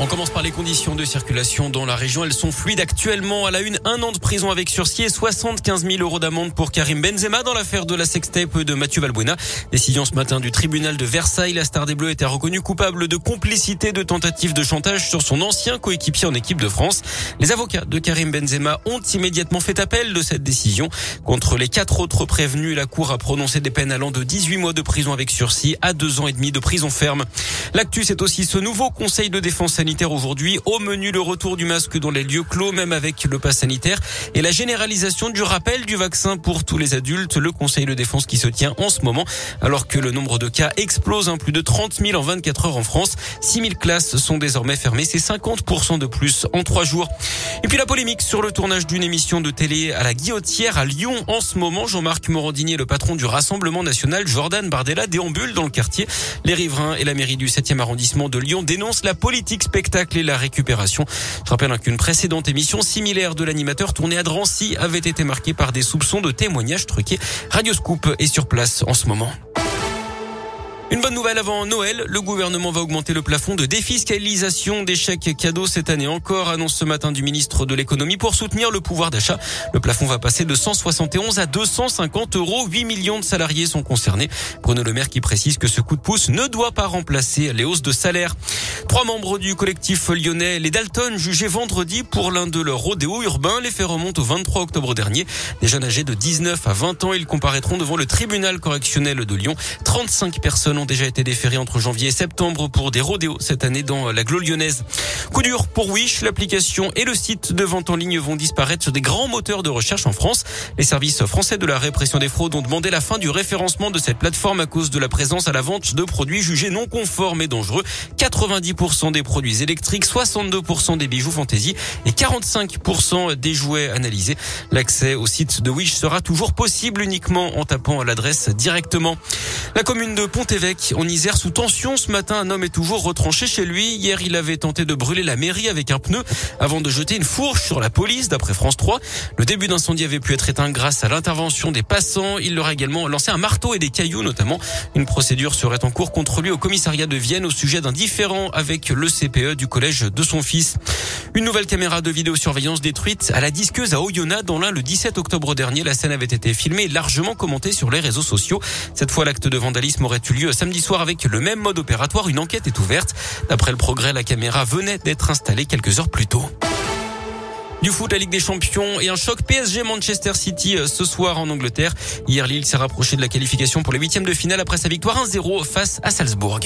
On commence par les conditions de circulation dans la région. Elles sont fluides actuellement. À la une, un an de prison avec sursis et 75 000 euros d'amende pour Karim Benzema dans l'affaire de la sextape de Mathieu Valbuena. Décision ce matin du tribunal de Versailles. La star des Bleus était reconnue coupable de complicité de tentative de chantage sur son ancien coéquipier en équipe de France. Les avocats de Karim Benzema ont immédiatement fait appel de cette décision. Contre les quatre autres prévenus, la Cour a prononcé des peines allant de 18 mois de prison avec sursis à deux ans et demi de prison ferme. L'actu, c'est aussi ce nouveau conseil de défense sanitaire aujourd'hui. Au menu, le retour du masque dans les lieux clos, même avec le pass sanitaire, et la généralisation du rappel du vaccin pour tous les adultes. Le Conseil de défense qui se tient en ce moment, alors que le nombre de cas explose, hein, plus de 30 000 en 24 heures en France. 6 000 classes sont désormais fermées, c'est 50% de plus en trois jours. Et puis la polémique sur le tournage d'une émission de télé à la Guillotière à Lyon en ce moment. Jean-Marc Morandini, le patron du Rassemblement national, Jordan Bardella, déambule dans le quartier. Les riverains et la mairie du 7e arrondissement de Lyon dénoncent la politique spectacle et la récupération. Je rappelle qu'une précédente émission similaire de l'animateur tournée à Drancy avait été marquée par des soupçons de témoignages truqués. Radio Scoop est sur place en ce moment. Une bonne nouvelle avant Noël, le gouvernement va augmenter le plafond de défiscalisation des chèques cadeaux cette année encore, annonce ce matin du ministre de l'économie pour soutenir le pouvoir d'achat. Le plafond va passer de 171 à 250 euros. 8 millions de salariés sont concernés. Bruno Le Maire qui précise que ce coup de pouce ne doit pas remplacer les hausses de salaire. Trois membres du collectif lyonnais, les Dalton, jugés vendredi pour l'un de leurs rodéos urbains. Les faits remontent au 23 octobre dernier. Des jeunes âgés de 19 à 20 ans, ils comparaîtront devant le tribunal correctionnel de Lyon. 35 personnes ont déjà été déférées entre janvier et septembre pour des rodéos cette année dans la Glo lyonnaise. Coup dur pour Wish, l'application et le site de vente en ligne vont disparaître sur des grands moteurs de recherche en France. Les services français de la répression des fraudes ont demandé la fin du référencement de cette plateforme à cause de la présence à la vente de produits jugés non conformes et dangereux. 90% des produits électriques, 62% des bijoux fantaisie et 45% des jouets analysés. L'accès au site de Wish sera toujours possible uniquement en tapant l'adresse directement. La commune de Pont-Évêque, en Isère, sous tension ce matin, un homme est toujours retranché chez lui. Hier, il avait tenté de brûler la mairie avec un pneu avant de jeter une fourche sur la police, d'après France 3. Le début d'incendie avait pu être éteint grâce à l'intervention des passants. Il leur a également lancé un marteau et des cailloux, notamment. Une procédure serait en cours contre lui au commissariat de Vienne au sujet d'un différent avec le CPE du collège de son fils. Une nouvelle caméra de vidéosurveillance détruite à la disqueuse à Oyonnax dans l'un le 17 octobre dernier. La scène avait été filmée et largement commentée sur les réseaux sociaux. Cette fois, l'acte de vandalisme aurait eu lieu samedi soir avec le même mode opératoire. Une enquête est ouverte. D'après le progrès, la caméra venait d'être installée quelques heures plus tôt. Du foot, la Ligue des Champions et un choc PSG Manchester City euh, ce soir en Angleterre. Hier, Lille s'est rapproché de la qualification pour les huitièmes de finale après sa victoire 1-0 face à Salzbourg.